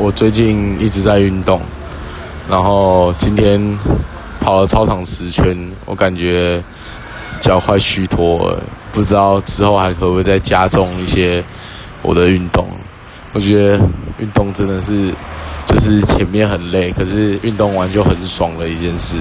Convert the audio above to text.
我最近一直在运动，然后今天跑了操场十圈，我感觉脚快虚脱了，不知道之后还可不可以再加重一些我的运动。我觉得运动真的是就是前面很累，可是运动完就很爽的一件事。